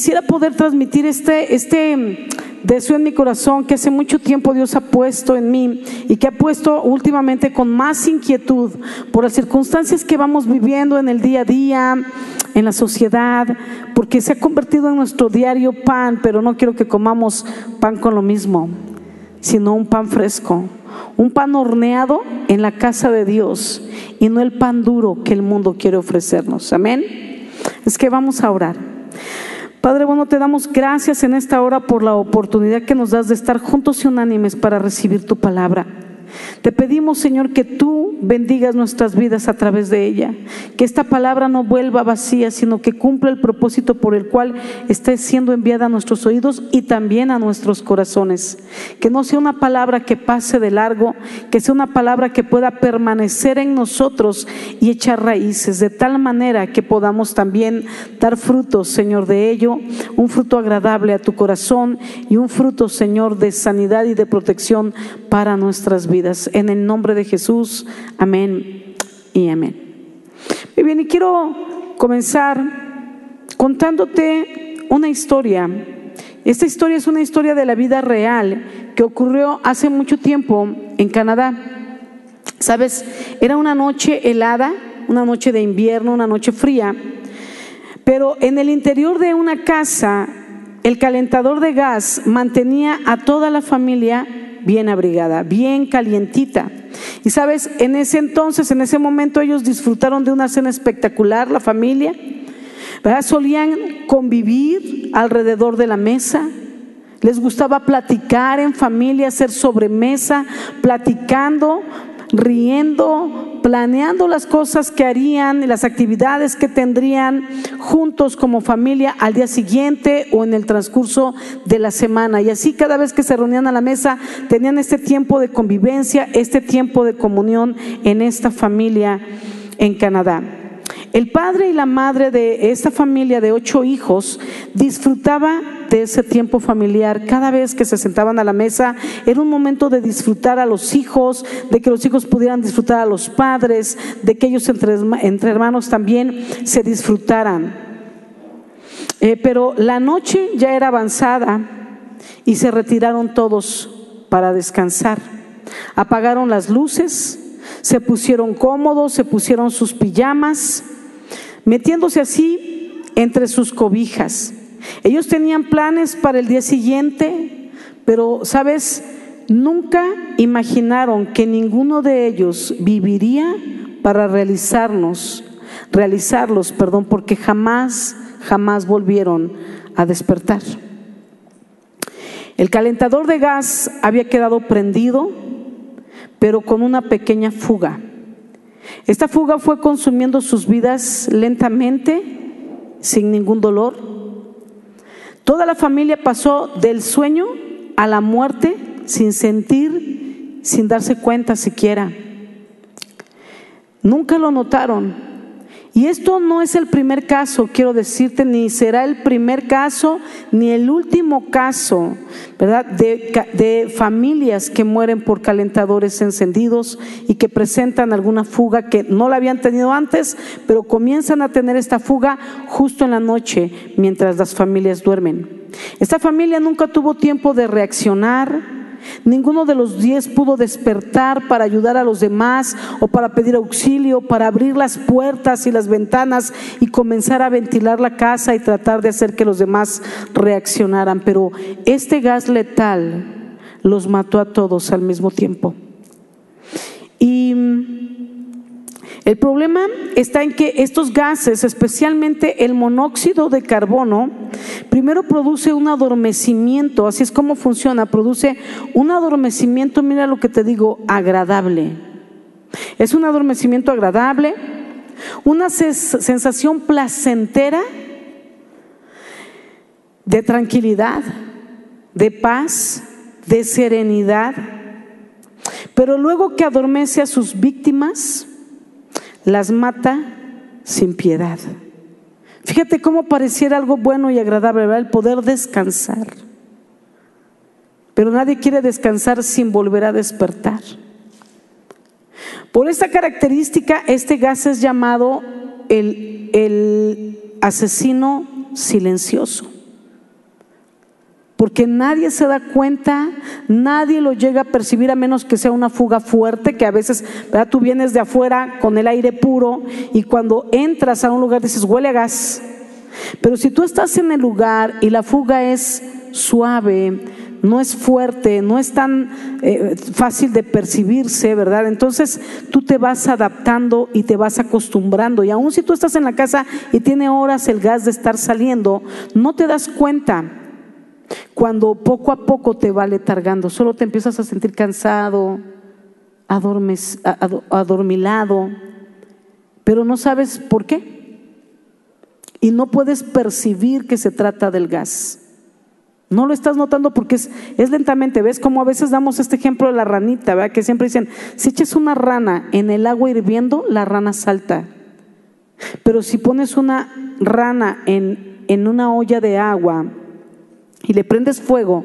quisiera poder transmitir este, este deseo en mi corazón que hace mucho tiempo Dios ha puesto en mí y que ha puesto últimamente con más inquietud por las circunstancias que vamos viviendo en el día a día, en la sociedad, porque se ha convertido en nuestro diario pan, pero no quiero que comamos pan con lo mismo, sino un pan fresco, un pan horneado en la casa de Dios y no el pan duro que el mundo quiere ofrecernos. Amén. Es que vamos a orar. Padre, bueno, te damos gracias en esta hora por la oportunidad que nos das de estar juntos y unánimes para recibir tu palabra. Te pedimos, Señor, que tú bendigas nuestras vidas a través de ella, que esta palabra no vuelva vacía, sino que cumpla el propósito por el cual está siendo enviada a nuestros oídos y también a nuestros corazones. Que no sea una palabra que pase de largo, que sea una palabra que pueda permanecer en nosotros y echar raíces, de tal manera que podamos también dar frutos, Señor, de ello, un fruto agradable a tu corazón y un fruto, Señor, de sanidad y de protección para nuestras vidas. En el nombre de Jesús, amén y amén. Muy bien, y quiero comenzar contándote una historia. Esta historia es una historia de la vida real que ocurrió hace mucho tiempo en Canadá. Sabes, era una noche helada, una noche de invierno, una noche fría, pero en el interior de una casa el calentador de gas mantenía a toda la familia bien abrigada, bien calientita. Y sabes, en ese entonces, en ese momento ellos disfrutaron de una cena espectacular, la familia. ¿verdad? Solían convivir alrededor de la mesa. Les gustaba platicar en familia, hacer sobremesa, platicando, riendo, planeando las cosas que harían y las actividades que tendrían juntos como familia al día siguiente o en el transcurso de la semana. Y así cada vez que se reunían a la mesa tenían este tiempo de convivencia, este tiempo de comunión en esta familia en Canadá. El padre y la madre de esta familia de ocho hijos disfrutaba de ese tiempo familiar. Cada vez que se sentaban a la mesa era un momento de disfrutar a los hijos, de que los hijos pudieran disfrutar a los padres, de que ellos entre, hermanos también se disfrutaran. Eh, pero la noche ya era avanzada y se retiraron todos para descansar. Apagaron las luces, se pusieron cómodos, se pusieron sus pijamas metiéndose así entre sus cobijas. Ellos tenían planes para el día siguiente, pero, ¿sabes? Nunca imaginaron que ninguno de ellos viviría para realizarnos, realizarlos, perdón, porque jamás, jamás volvieron a despertar. El calentador de gas había quedado prendido, pero con una pequeña fuga. Esta fuga fue consumiendo sus vidas lentamente, sin ningún dolor. Toda la familia pasó del sueño a la muerte sin sentir, sin darse cuenta siquiera. Nunca lo notaron, y esto no es el primer caso, quiero decirte, ni será el primer caso, ni el último caso, ¿verdad? De, de, familias que mueren por calentadores encendidos y que presentan alguna fuga que no la habían tenido antes, pero comienzan a tener esta fuga justo en la noche mientras las familias duermen. Esta familia nunca tuvo tiempo de reaccionar, Ninguno de los diez pudo despertar para ayudar a los demás o para pedir auxilio, para abrir las puertas y las ventanas y comenzar a ventilar la casa y tratar de hacer que los demás reaccionaran. Pero este gas letal los mató a todos al mismo tiempo. Y el problema está en que estos gases, especialmente el monóxido de carbono, primero produce un adormecimiento, así es como funciona, produce un adormecimiento, mira lo que te digo, agradable. Es un adormecimiento agradable, una sensación placentera de tranquilidad, de paz, de serenidad, pero luego que adormece a sus víctimas, las mata sin piedad. Fíjate cómo pareciera algo bueno y agradable, ¿verdad? El poder descansar. Pero nadie quiere descansar sin volver a despertar. Por esta característica, este gas es llamado el, el asesino silencioso. Porque nadie se da cuenta, nadie lo llega a percibir a menos que sea una fuga fuerte, que a veces ¿verdad? tú vienes de afuera con el aire puro y cuando entras a un lugar dices huele a gas. Pero si tú estás en el lugar y la fuga es suave, no es fuerte, no es tan eh, fácil de percibirse, ¿verdad? Entonces tú te vas adaptando y te vas acostumbrando. Y aun si tú estás en la casa y tiene horas el gas de estar saliendo, no te das cuenta cuando poco a poco te va letargando, solo te empiezas a sentir cansado, adormilado, pero no sabes por qué. Y no puedes percibir que se trata del gas. No lo estás notando porque es, lentamente. ¿Ves como a veces damos este ejemplo de la ranita, ¿verdad? Que siempre dicen, si echas una rana en el agua hirviendo, la rana salta. Pero si pones una rana en, en una olla de agua y le prendes fuego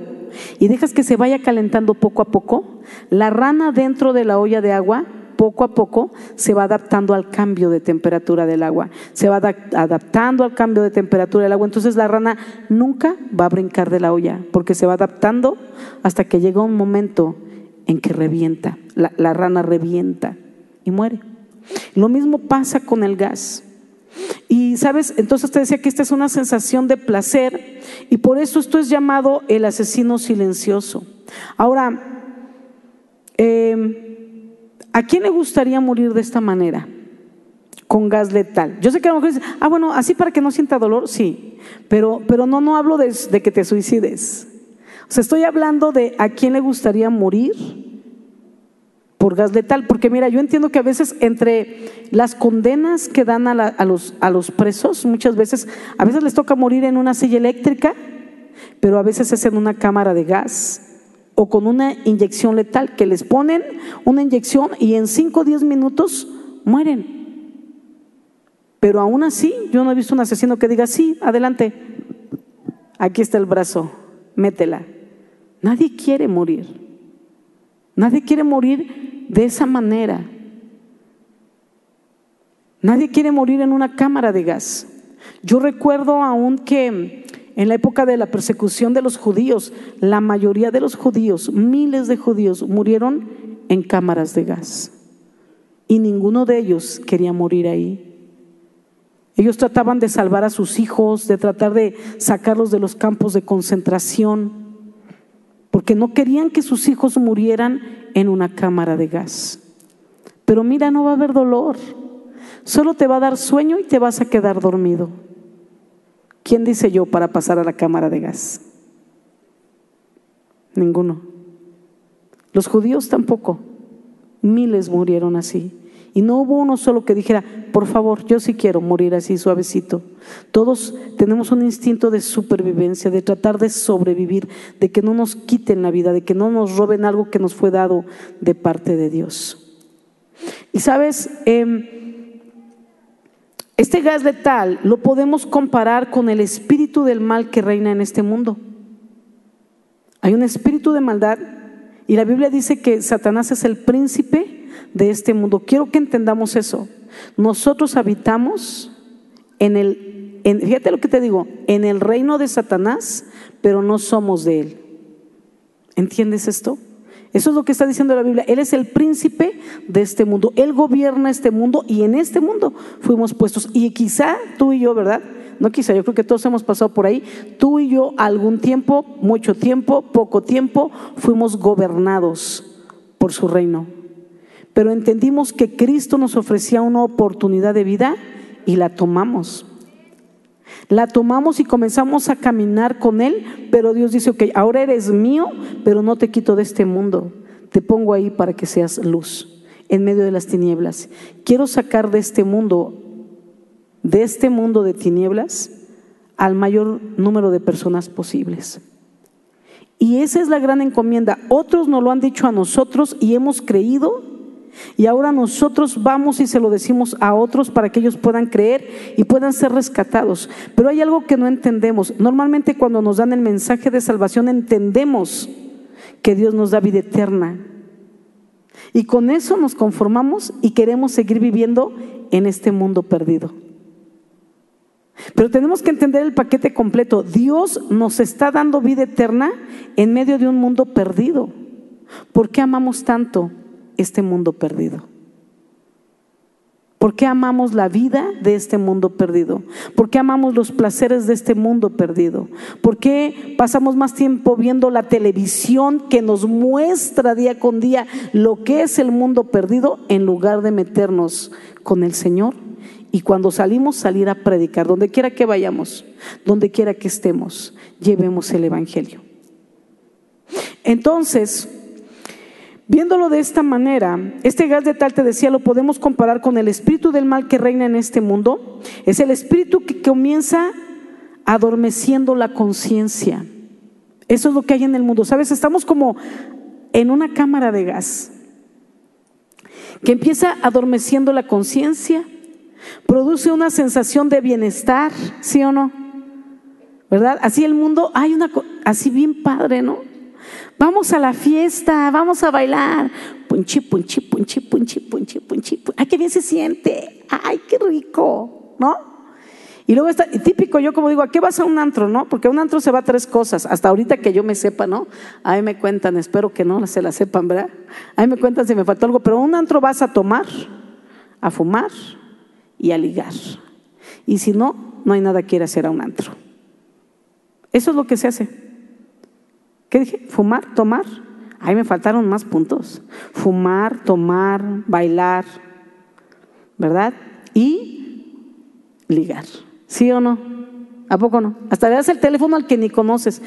y dejas que se vaya calentando poco a poco, la rana dentro de la olla de agua poco a poco se va adaptando al cambio de temperatura del agua, se va adaptando al cambio de temperatura del agua, entonces la rana nunca va a brincar de la olla, porque se va adaptando hasta que llega un momento en que revienta, la, la rana revienta y muere. Lo mismo pasa con el gas. Sabes, entonces te decía que esta es una sensación de placer y por eso esto es llamado el asesino silencioso. Ahora, eh, ¿a quién le gustaría morir de esta manera? Con gas letal. Yo sé que a lo mejor ah, bueno, así para que no sienta dolor, sí, pero, pero no, no hablo de, de que te suicides. O sea, estoy hablando de a quién le gustaría morir por gas letal, porque mira, yo entiendo que a veces entre las condenas que dan a, los, a los presos, muchas veces, a veces les toca morir en una silla eléctrica, pero a veces es en una cámara de gas o con una inyección letal, que les ponen una inyección y en 5 o 10 minutos mueren. Pero aún así, yo no he visto un asesino que diga, sí, adelante, aquí está el brazo, métela. Nadie quiere morir. Nadie quiere morir de esa manera. Nadie quiere morir en una cámara de gas. Yo recuerdo aún que en la época de la persecución de los judíos, la mayoría de los judíos, miles de judíos, murieron en cámaras de gas. Y ninguno de ellos quería morir ahí. Ellos trataban de salvar a sus hijos, de tratar de sacarlos de los campos de concentración porque no querían que sus hijos murieran en una cámara de gas. Pero mira, no va a haber dolor, solo te va a dar sueño y te vas a quedar dormido. ¿Quién dice yo para pasar a la cámara de gas? Ninguno. Los judíos tampoco. Miles murieron así. Y no hubo uno solo que dijera, por favor, yo sí quiero morir así suavecito. Todos tenemos un instinto de supervivencia, de tratar de sobrevivir, de que no nos quiten la vida, de que no nos roben algo que nos fue dado de parte de Dios. Y sabes, em, este gas letal lo podemos comparar con el espíritu del mal que reina en este mundo. Hay un espíritu de maldad y la Biblia dice que Satanás es el príncipe de este mundo. Quiero que entendamos eso. Nosotros habitamos en el, fíjate lo que te digo, en el reino de Satanás, pero no somos de él. ¿Entiendes esto? Eso es lo que está diciendo la Biblia. Él es el príncipe de este mundo. Él gobierna este mundo y en este mundo fuimos puestos. Y quizá tú y yo, ¿verdad? No quizá, yo creo que todos hemos pasado por ahí. Tú y yo algún tiempo, mucho tiempo, poco tiempo, fuimos gobernados por su reino pero entendimos que Cristo nos ofrecía una oportunidad de vida y la tomamos. La tomamos y comenzamos a caminar con Él, pero Dios dice, ok, ahora eres mío, pero no te quito de este mundo. Te pongo ahí para que seas luz en medio de las tinieblas. Quiero sacar de este mundo, de este mundo de tinieblas, al mayor número de personas posibles. Y esa es la gran encomienda. Otros nos lo han dicho a nosotros y hemos creído y ahora nosotros vamos y se lo decimos a otros para que ellos puedan creer y puedan ser rescatados. Pero hay algo que no entendemos. Normalmente cuando nos dan el mensaje de salvación entendemos que Dios nos da vida eterna. Y con eso nos conformamos y queremos seguir viviendo en este mundo perdido. Pero tenemos que entender el paquete completo. Dios nos está dando vida eterna en medio de un mundo perdido. ¿Por qué amamos tanto este mundo perdido? ¿Por qué amamos la vida de este mundo perdido? ¿Por qué amamos los placeres de este mundo perdido? ¿Por qué pasamos más tiempo viendo la televisión que nos muestra día con día lo que es el mundo perdido en lugar de meternos con el Señor? Y cuando salimos, salir a predicar, donde quiera que vayamos, donde quiera que estemos, llevemos el Evangelio. Entonces, Viéndolo de esta manera, este gas de tal te decía, lo podemos comparar con el espíritu del mal que reina en este mundo. Es el espíritu que comienza adormeciendo la conciencia. Eso es lo que hay en el mundo. Sabes, estamos como en una cámara de gas que empieza adormeciendo la conciencia, produce una sensación de bienestar, ¿sí o no? ¿Verdad? Así el mundo, hay una, así bien padre, ¿no? Vamos a la fiesta, vamos a bailar. Punchi, punchi, punchi, punchi, punchi, punchi. Ay, qué bien se siente. Ay, qué rico, ¿no? Y luego está, típico, yo como digo, ¿a qué vas a un antro, no? Porque a un antro se va a tres cosas, hasta ahorita que yo me sepa, ¿no? Ahí me cuentan, espero que no se la sepan, ¿verdad? Ahí me cuentan si me faltó algo, pero a un antro vas a tomar, a fumar y a ligar. Y si no, no hay nada que ir a hacer a un antro. Eso es lo que se hace. ¿Qué dije? Fumar, tomar. Ahí me faltaron más puntos. Fumar, tomar, bailar, ¿verdad? Y ligar. ¿Sí o no? ¿A poco no? Hasta le das el teléfono al que ni conoces.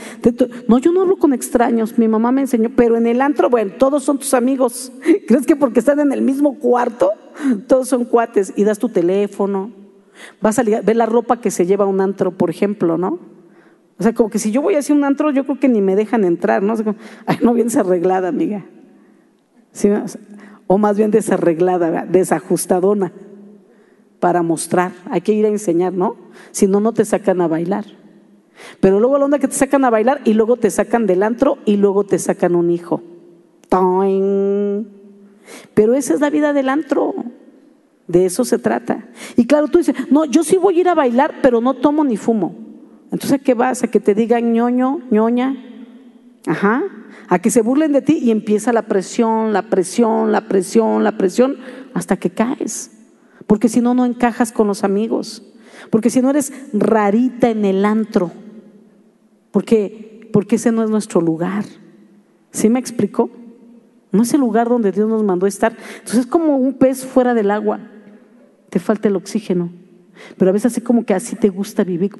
No, yo no hablo con extraños. Mi mamá me enseñó, pero en el antro, bueno, todos son tus amigos. ¿Crees que porque están en el mismo cuarto, todos son cuates? Y das tu teléfono. Vas a ligar, ve la ropa que se lleva un antro, por ejemplo, ¿no? O sea, como que si yo voy hacia un antro, yo creo que ni me dejan entrar, ¿no? ay, no vienes arreglada, amiga. o más bien desarreglada, desajustadona, para mostrar. Hay que ir a enseñar, ¿no? Si no, no te sacan a bailar. Pero luego la onda que te sacan a bailar y luego te sacan del antro y luego te sacan un hijo. Pero esa es la vida del antro. De eso se trata. Y claro, tú dices, no, yo sí voy a ir a bailar, pero no tomo ni fumo. Entonces, ¿a qué vas? ¿A que te digan ñoño, ñoña? Ajá. A que se burlen de ti y empieza la presión, la presión, la presión, la presión, hasta que caes. Porque si no, no encajas con los amigos. Porque si no eres rarita en el antro. Porque, porque ese no es nuestro lugar. ¿Sí me explicó? No es el lugar donde Dios nos mandó estar. Entonces es como un pez fuera del agua. Te falta el oxígeno. Pero a veces así como que así te gusta vivir.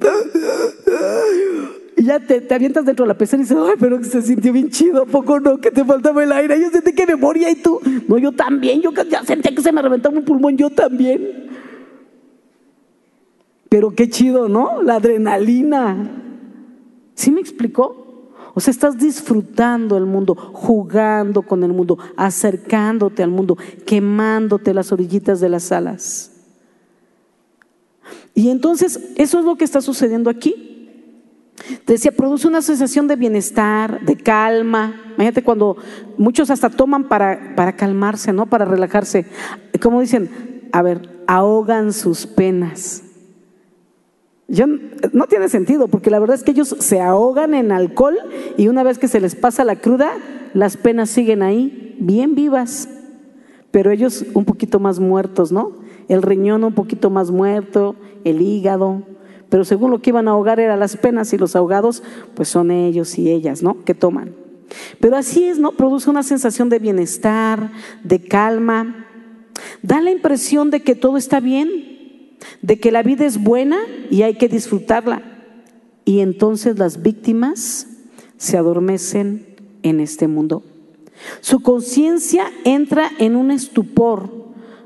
Y ya te, avientas dentro de la pecera y dices, ay, pero se sintió bien chido, ¿a poco no? Que te faltaba el aire. Yo sentí que me moría y tú. No, yo también. Yo ya sentí que se me reventaba un pulmón, yo también. Pero qué chido, ¿no? La adrenalina. ¿Sí me explicó? O sea, estás disfrutando el mundo, jugando con el mundo, acercándote al mundo, quemándote las orillitas de las alas. Y entonces, eso es lo que está sucediendo aquí. Decía, produce una sensación de bienestar, de calma. Imagínate cuando muchos hasta toman para, para calmarse, ¿no? Para relajarse. Como dicen, a ver, ahogan sus penas. no tiene sentido, porque la verdad es que ellos se ahogan en alcohol y una vez que se les pasa la cruda, las penas siguen ahí, bien vivas, pero ellos un poquito más muertos, ¿no? El riñón un poquito más muerto, el hígado, pero según lo que iban a ahogar eran las penas y los ahogados, pues son ellos y ellas, ¿no? Que toman. Pero así es, ¿no? Produce una sensación de bienestar, de calma. Da la impresión de que todo está bien, de que la vida es buena y hay que disfrutarla. Y entonces las víctimas se adormecen en este mundo. Su conciencia entra en un estupor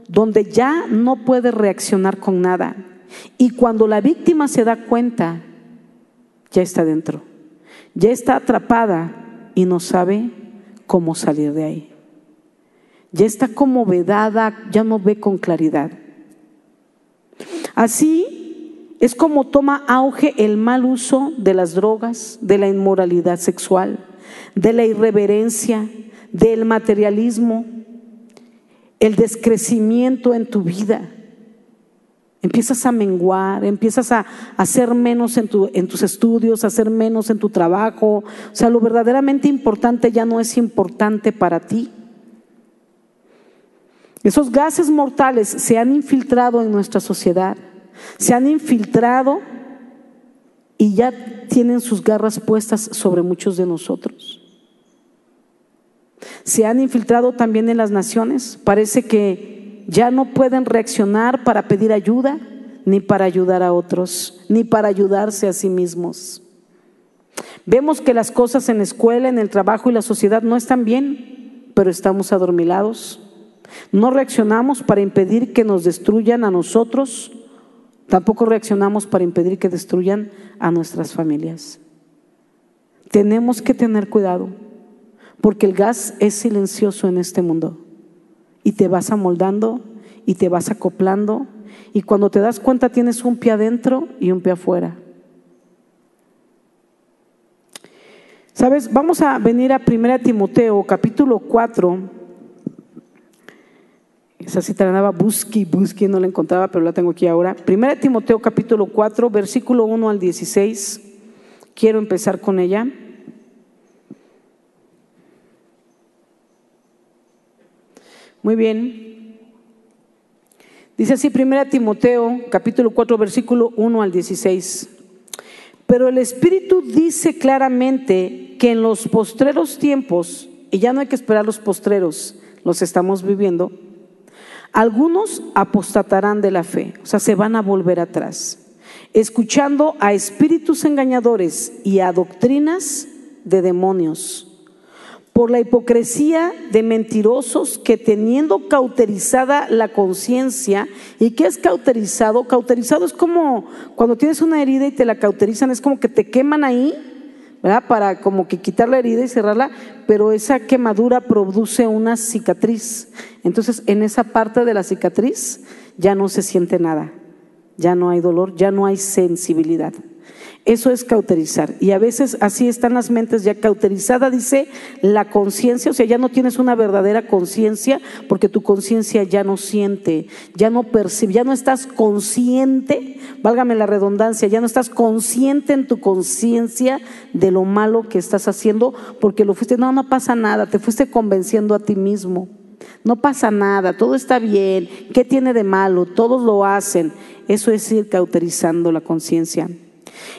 donde ya no puede reaccionar con nada y cuando la víctima se da cuenta, ya está dentro, ya está atrapada y no sabe cómo salir de ahí. Ya está como vedada, ya no ve con claridad. Así es como toma auge el mal uso de las drogas, de la inmoralidad sexual, de la irreverencia, del materialismo, el descrecimiento en tu vida Empiezas a menguar, empiezas a hacer menos en, tus estudios, a hacer menos en tu trabajo. O sea, lo verdaderamente importante ya no es importante para ti. Esos gases mortales se han infiltrado en nuestra sociedad, se han infiltrado y ya tienen sus garras puestas sobre muchos de nosotros. Se han infiltrado también en las naciones. Parece que ya no pueden reaccionar para pedir ayuda, ni para ayudar a otros, ni para ayudarse a sí mismos. Vemos que las cosas en la escuela, en el trabajo y la sociedad no están bien, pero estamos adormilados. No reaccionamos para impedir que nos destruyan a nosotros Tampoco reaccionamos para impedir que destruyan a nuestras familias. Tenemos que tener cuidado, porque el gas es silencioso en este mundo y te vas amoldando y te vas acoplando y cuando te das cuenta tienes un pie adentro y un pie afuera. ¿Sabes? Vamos a venir a 1 Timoteo capítulo 4 esa cita la andaba busque, busque, no la encontraba, pero la tengo aquí ahora. Primera Timoteo capítulo 4, versículo 1 al 16. Quiero empezar con ella. Muy bien. Dice así, Primera Timoteo capítulo 4, versículo 1 al 16. Pero el Espíritu dice claramente que en los postreros tiempos, y ya no hay que esperar los postreros, los estamos viviendo, algunos apostatarán de la fe, o sea, se van a volver atrás, escuchando a espíritus engañadores y a doctrinas de demonios, por la hipocresía de mentirosos que teniendo cauterizada la conciencia, ¿y qué es cauterizado? Cauterizado es como cuando tienes una herida y te la cauterizan, es como que te queman ahí ¿verdad? Para como que quitar la herida y cerrarla, pero esa quemadura produce una cicatriz. Entonces, en esa parte de la cicatriz ya no se siente nada, ya no hay dolor, ya no hay sensibilidad. Eso es cauterizar. Y a veces así están las mentes ya cauterizada, dice la conciencia, o sea, ya no tienes una verdadera conciencia porque tu conciencia ya no siente, ya no percibe, ya no estás consciente, válgame la redundancia, ya no estás consciente en tu conciencia de lo malo que estás haciendo porque lo fuiste, no, no pasa nada, te fuiste convenciendo a ti mismo. No pasa nada, todo está bien. ¿Qué tiene de malo? Todos lo hacen. Eso es ir cauterizando la conciencia.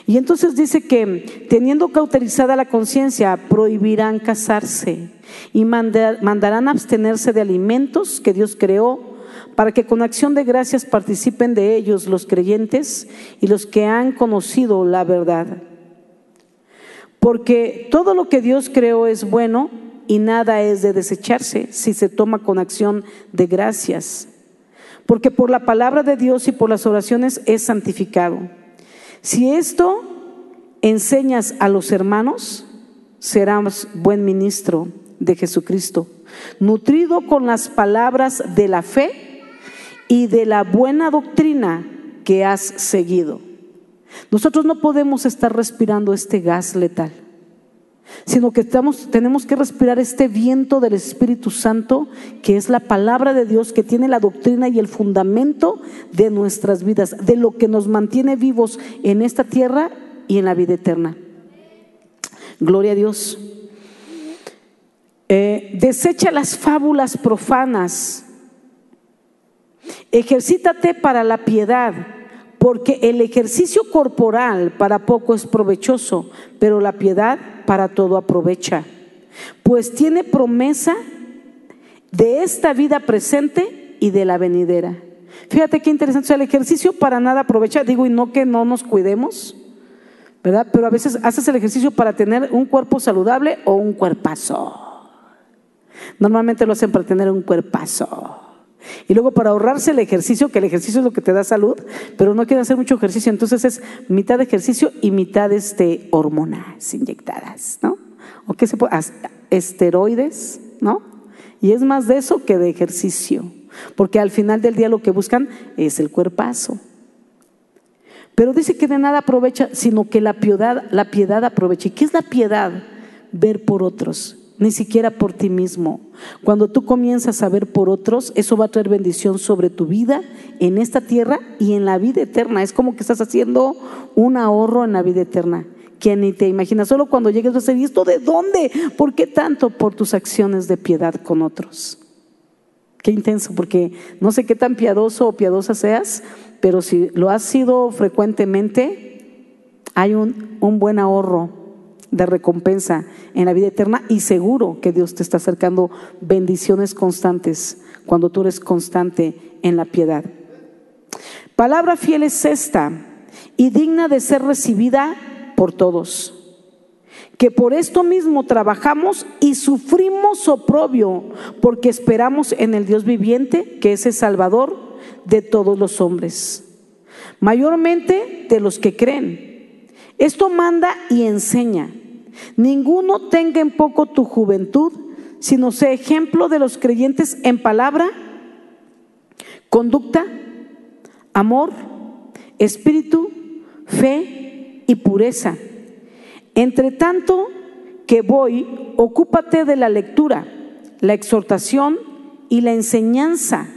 Y entonces dice que teniendo cauterizada la conciencia, prohibirán casarse y mandarán abstenerse de alimentos que Dios creó para que con acción de gracias participen de ellos los creyentes y los que han conocido la verdad. Porque todo lo que Dios creó es bueno y nada es de desecharse si se toma con acción de gracias. Porque por la palabra de Dios y por las oraciones es santificado. Si esto enseñas a los hermanos, serás buen ministro de Jesucristo, nutrido con las palabras de la fe y de la buena doctrina que has seguido. Nosotros no podemos estar respirando este gas letal, sino que estamos, tenemos que respirar este viento del Espíritu Santo, que es la palabra de Dios, que tiene la doctrina y el fundamento de nuestras vidas, de lo que nos mantiene vivos en esta tierra y en la vida eterna. Gloria a Dios. Eh, desecha las fábulas profanas. Ejercítate para la piedad, porque el ejercicio corporal para poco es provechoso, pero la piedad para todo aprovecha. Pues tiene promesa de esta vida presente y de la venidera. Fíjate qué interesante. el ejercicio para nada aprovecha. Digo, y no que no nos cuidemos, ¿verdad? Pero a veces haces el ejercicio para tener un cuerpo saludable o un cuerpazo. Normalmente lo hacen para tener un cuerpazo. Y luego para ahorrarse el ejercicio, que el ejercicio es lo que te da salud, pero no quieren hacer mucho ejercicio, entonces es mitad ejercicio y mitad este, hormonas inyectadas, ¿no? O qué se puede, esteroides, ¿no? Y es más de eso que de ejercicio, porque al final del día lo que buscan es el cuerpazo. Pero dice que de nada aprovecha, sino que la piedad, la piedad aprovecha. ¿Y qué es la piedad? Ver por otros ni siquiera por ti mismo. Cuando tú comienzas a ver por otros, eso va a traer bendición sobre tu vida en esta tierra y en la vida eterna. Es como que estás haciendo un ahorro en la vida eterna que ni te imaginas. Solo cuando llegues a ser, ¿y esto de dónde? ¿Por qué tanto? Por tus acciones de piedad con otros. Qué intenso, porque no sé qué tan piadoso o piadosa seas, pero si lo has sido frecuentemente, hay un, un buen ahorro de recompensa en la vida eterna y seguro que Dios te está acercando bendiciones constantes cuando tú eres constante en la piedad. Palabra fiel es esta y digna de ser recibida por todos. Que por esto mismo trabajamos y sufrimos oprobio, porque esperamos en el Dios viviente, que es el Salvador de todos los hombres, mayormente de los que creen. Esto manda y enseña Ninguno tenga en poco tu juventud, sino sea ejemplo de los creyentes en palabra, conducta, amor, espíritu, fe y pureza. Entre tanto que voy, ocúpate de la lectura, la exhortación y la enseñanza.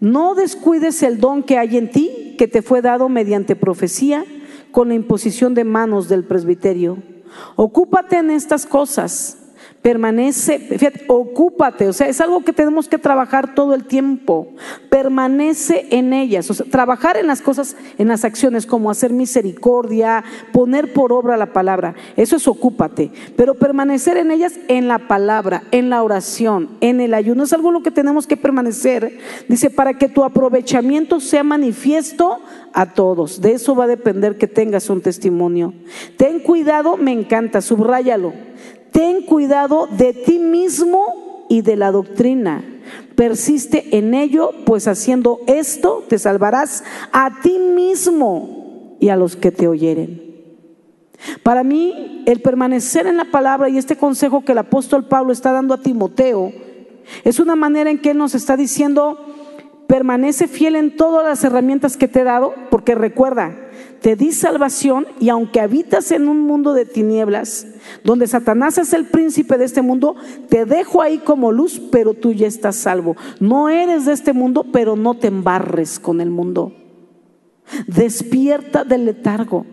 No descuides el don que hay en ti, que te fue dado mediante profecía, con la imposición de manos del presbiterio. Ocúpate en estas cosas. Permanece, fíjate, ocúpate, o sea, es algo que tenemos que trabajar todo el tiempo. Permanece en ellas, o sea, trabajar en las cosas, en las acciones, como hacer misericordia, poner por obra la palabra, eso es ocúpate. Pero permanecer en ellas en la palabra, en la oración, en el ayuno, es algo en lo que tenemos que permanecer. Dice, para que tu aprovechamiento sea manifiesto a todos. De eso va a depender que tengas un testimonio. Ten cuidado, me encanta, subráyalo ten cuidado de ti mismo y de la doctrina. Persiste en ello, pues haciendo esto te salvarás a ti mismo y a los que te oyeren. Para mí, el permanecer en la palabra y este consejo que el apóstol Pablo está dando a Timoteo es una manera en que él nos está diciendo, permanece fiel en todas las herramientas que te he dado, porque recuerda, te di salvación y aunque habitas en un mundo de tinieblas, donde Satanás es el príncipe de este mundo, te dejo ahí como luz, pero tú ya estás salvo. No eres de este mundo, pero no te embarres con el mundo. Despierta del letargo.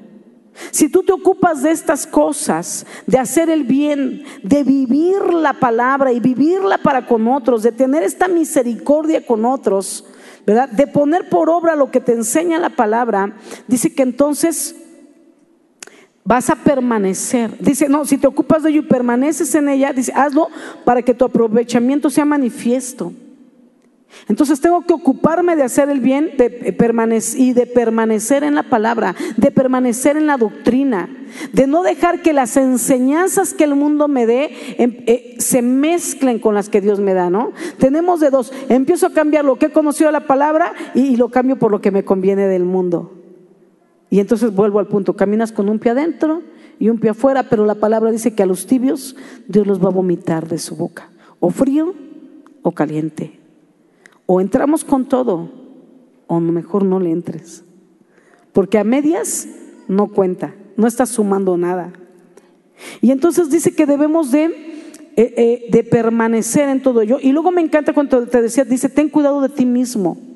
Si tú te ocupas de estas cosas, de hacer el bien, de vivir la palabra y vivirla para con otros, de tener esta misericordia con otros, De poner por obra lo que te enseña la palabra, dice que entonces vas a permanecer. Dice, no, si te ocupas de ello y permaneces en ella, dice, hazlo para que tu aprovechamiento sea manifiesto. Entonces tengo que ocuparme de hacer el bien de permanecer, y de permanecer en la palabra, de permanecer en la doctrina, de no dejar que las enseñanzas que el mundo me dé em, eh, se mezclen con las que Dios me da, ¿no? Tenemos de dos, empiezo a cambiar lo que he conocido de la palabra y, lo cambio por lo que me conviene del mundo. Y entonces vuelvo al punto, caminas con un pie adentro y un pie afuera, pero la palabra dice que a los tibios Dios los va a vomitar de su boca, o frío o caliente. O entramos con todo, o mejor no le entres. Porque a medias no cuenta, no estás sumando nada. Y entonces dice que debemos de, eh, eh, de permanecer en todo ello. Y luego me encanta cuando te decía, dice, ten cuidado de ti mismo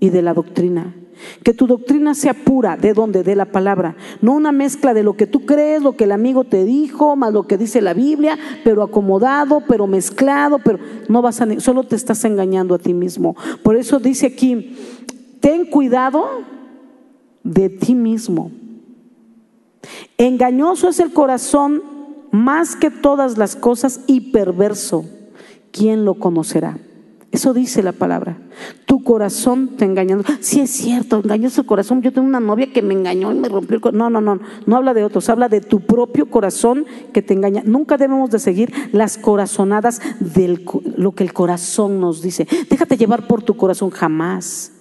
y de la doctrina. Que tu doctrina sea pura, ¿de dónde? De la palabra. No una mezcla de lo que tú crees, lo que el amigo te dijo, más lo que dice la Biblia, pero acomodado, pero mezclado, pero no vas a, solo te estás engañando a ti mismo. Por eso dice aquí, ten cuidado de ti mismo. Engañoso es el corazón más que todas las cosas y perverso. ¿Quién lo conocerá? Eso dice la palabra. Tu corazón te engañando. Sí es cierto, engañó su corazón. Yo tengo una novia que me engañó y me rompió el corazón. No, no, no, no habla de otros, habla de tu propio corazón que te engaña. Nunca debemos de seguir las corazonadas de lo que el corazón nos dice. Déjate llevar por tu corazón jamás.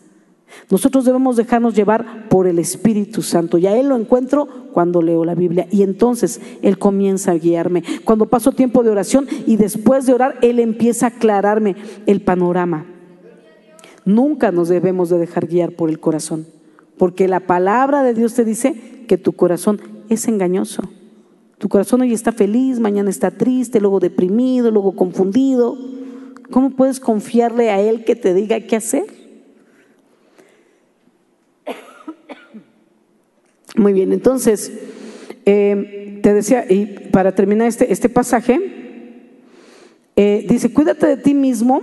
Nosotros debemos dejarnos llevar por el Espíritu Santo. Y a Él lo encuentro cuando leo la Biblia. Y entonces Él comienza a guiarme. Cuando paso tiempo de oración y después de orar, Él empieza a aclararme el panorama. Nunca nos debemos de dejar guiar por el corazón. Porque la palabra de Dios te dice que tu corazón es engañoso. Tu corazón hoy está feliz, mañana está triste, luego deprimido, luego confundido. ¿Cómo puedes confiarle a Él que te diga qué hacer? Muy bien, entonces, eh, te decía, y para terminar este, este pasaje, eh, dice, cuídate de ti mismo,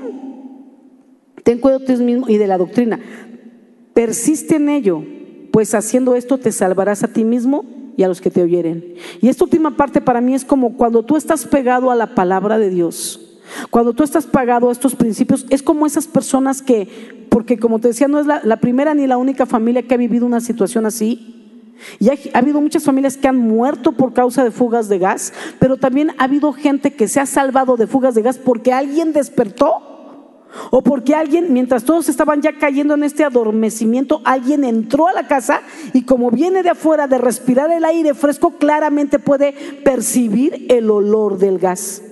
ten cuidado de ti mismo y de la doctrina. Persiste en ello, pues haciendo esto te salvarás a ti mismo y a los que te oyeren. Y esta última parte para mí es como cuando tú estás pegado a la palabra de Dios. Cuando tú estás pegado a estos principios, es como esas personas que, porque como te decía, no es la primera ni la única familia que ha vivido una situación así, y ha, habido muchas familias que han muerto por causa de fugas de gas, pero también ha habido gente que se ha salvado de fugas de gas porque alguien despertó o porque alguien, mientras todos estaban ya cayendo en este adormecimiento, alguien entró a la casa y como viene de afuera de respirar el aire fresco, claramente puede percibir el olor del gas.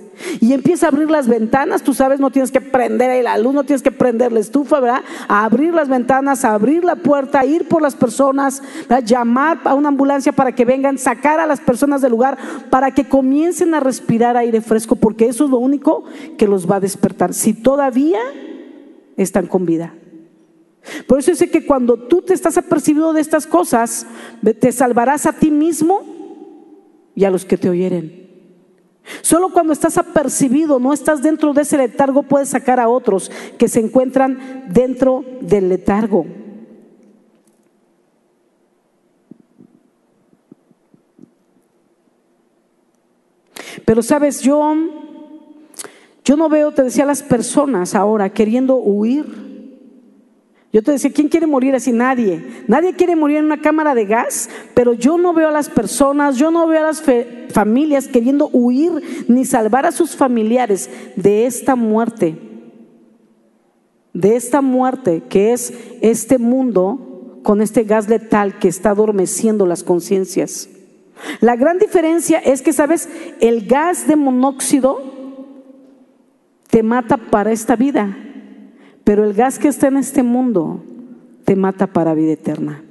Y empieza a abrir las ventanas, tú sabes, no tienes que prender ahí la luz, no tienes que prender la estufa, ¿verdad? A abrir las ventanas, a abrir la puerta, a ir por las personas, a llamar a una ambulancia para que vengan, sacar a las personas del lugar, para que comiencen a respirar aire fresco, porque eso es lo único que los va a despertar, si todavía están con vida. Por eso dice que cuando tú te estás apercibido de estas cosas, te salvarás a ti mismo y a los que te oyeren. Solo cuando estás apercibido, no estás dentro de ese letargo, puedes sacar a otros que se encuentran dentro del letargo. Pero sabes, yo, yo no veo, te decía, las personas ahora queriendo huir yo te decía, ¿quién quiere morir así? Nadie. Nadie quiere morir en una cámara de gas, pero yo no veo a las personas, yo no veo a las familias queriendo huir ni salvar a sus familiares de esta muerte. De esta muerte que es este mundo con este gas letal que está adormeciendo las conciencias. La gran diferencia es que, ¿sabes? El gas de monóxido te mata para esta vida pero el gas que está en este mundo te mata para vida eterna.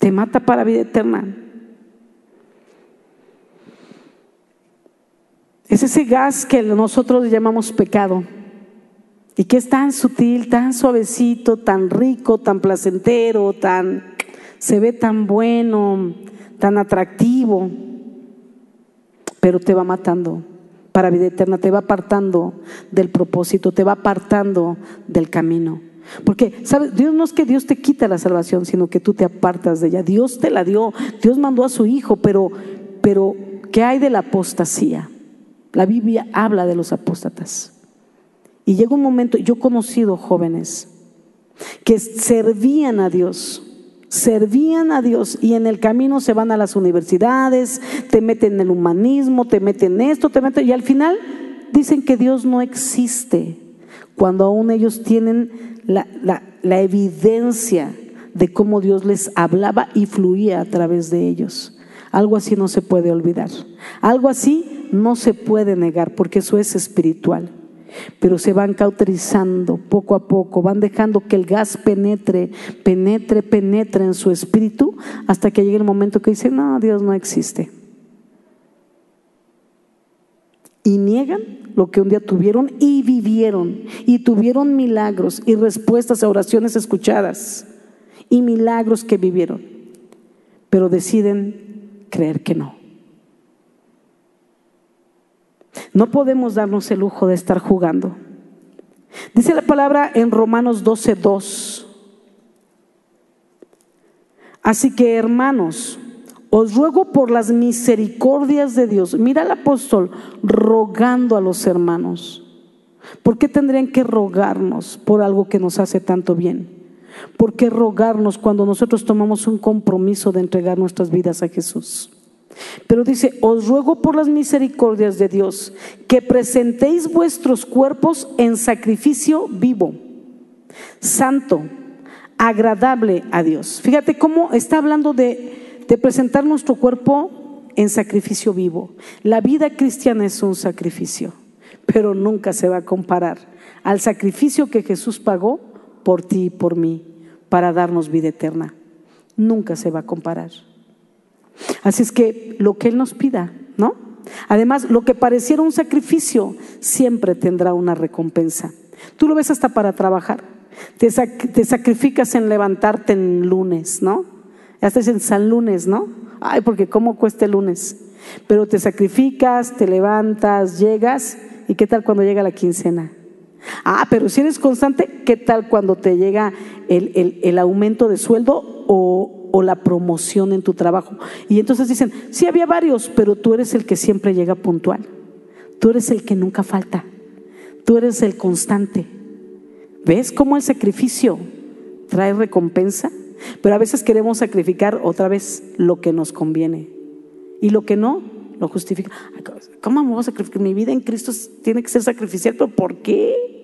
Te mata para vida eterna. Es ese gas que nosotros llamamos pecado y que es tan sutil, tan suavecito, tan rico, tan placentero, tan se ve tan bueno, tan atractivo, pero te va matando para vida eterna, te va apartando del propósito, te va apartando del camino. Porque, ¿sabes? Dios no es que Dios te quita la salvación, sino que tú te apartas de ella. Dios te la dio, Dios mandó a su Hijo, pero, pero ¿qué hay de la apostasía? La Biblia habla de los apóstatas. Y llega un momento, yo he conocido jóvenes que servían a Dios, servían a Dios y en el camino se van a las universidades, te meten en el humanismo, te meten esto, te meten y al final dicen que Dios no existe, cuando aún ellos tienen la, la evidencia de cómo Dios les hablaba y fluía a través de ellos. Algo así no se puede olvidar. Algo así no se puede negar porque eso es espiritual pero se van cauterizando poco a poco, van dejando que el gas penetre, penetre, penetre en su espíritu hasta que llegue el momento que dicen, no, Dios no existe. Y niegan lo que un día tuvieron y vivieron, y tuvieron milagros y respuestas a oraciones escuchadas, y milagros que vivieron, pero deciden creer que no. No podemos darnos el lujo de estar jugando. Dice la palabra en Romanos 12:2. Así que hermanos, os ruego por las misericordias de Dios. Mira al apóstol rogando a los hermanos. ¿Por qué tendrían que rogarnos por algo que nos hace tanto bien? ¿Por qué rogarnos cuando nosotros tomamos un compromiso de entregar nuestras vidas a Jesús? Pero dice, os ruego por las misericordias de Dios que presentéis vuestros cuerpos en sacrificio vivo, santo, agradable a Dios. Fíjate cómo está hablando de, presentar nuestro cuerpo en sacrificio vivo. La vida cristiana es un sacrificio, pero nunca se va a comparar al sacrificio que Jesús pagó por ti y por mí para darnos vida eterna. Nunca se va a comparar. Así es que lo que Él nos pida, ¿no? Además, lo que pareciera un sacrificio siempre tendrá una recompensa. Tú lo ves hasta para trabajar. Te, sacrificas en levantarte en lunes, ¿no? Ya estás en San Lunes, ¿no? Ay, porque ¿cómo cuesta el lunes? Pero te sacrificas, te levantas, llegas, ¿y qué tal cuando llega la quincena? Ah, pero si eres constante, ¿qué tal cuando te llega el, aumento de sueldo o, o, la promoción en tu trabajo? Y entonces dicen, sí había varios, pero tú eres el que siempre llega puntual. Tú eres el que nunca falta. Tú eres el constante. ¿Ves cómo el sacrificio trae recompensa? Pero a veces queremos sacrificar otra vez lo que nos conviene. Y lo que no, lo justifica. ¿Cómo me voy a sacrificar? Mi vida en Cristo tiene que ser sacrificial, pero ¿por qué?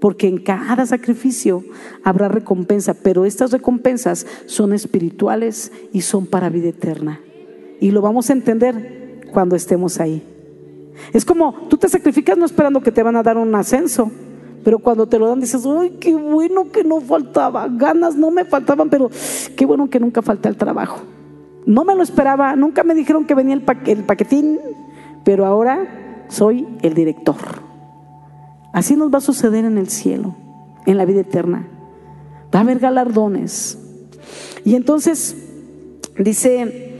Porque en cada sacrificio habrá recompensa, pero estas recompensas son espirituales y son para vida eterna. Y lo vamos a entender cuando estemos ahí. Es como tú te sacrificas no esperando que te van a dar un ascenso, pero cuando te lo dan dices, ¡ay, qué bueno que no faltaba! Ganas no me faltaban, pero qué bueno que nunca falta el trabajo. No me lo esperaba, nunca me dijeron que venía el, el paquetín, pero ahora soy el director. Así nos va a suceder en el cielo, en la vida eterna. Va a haber galardones. Y entonces dice,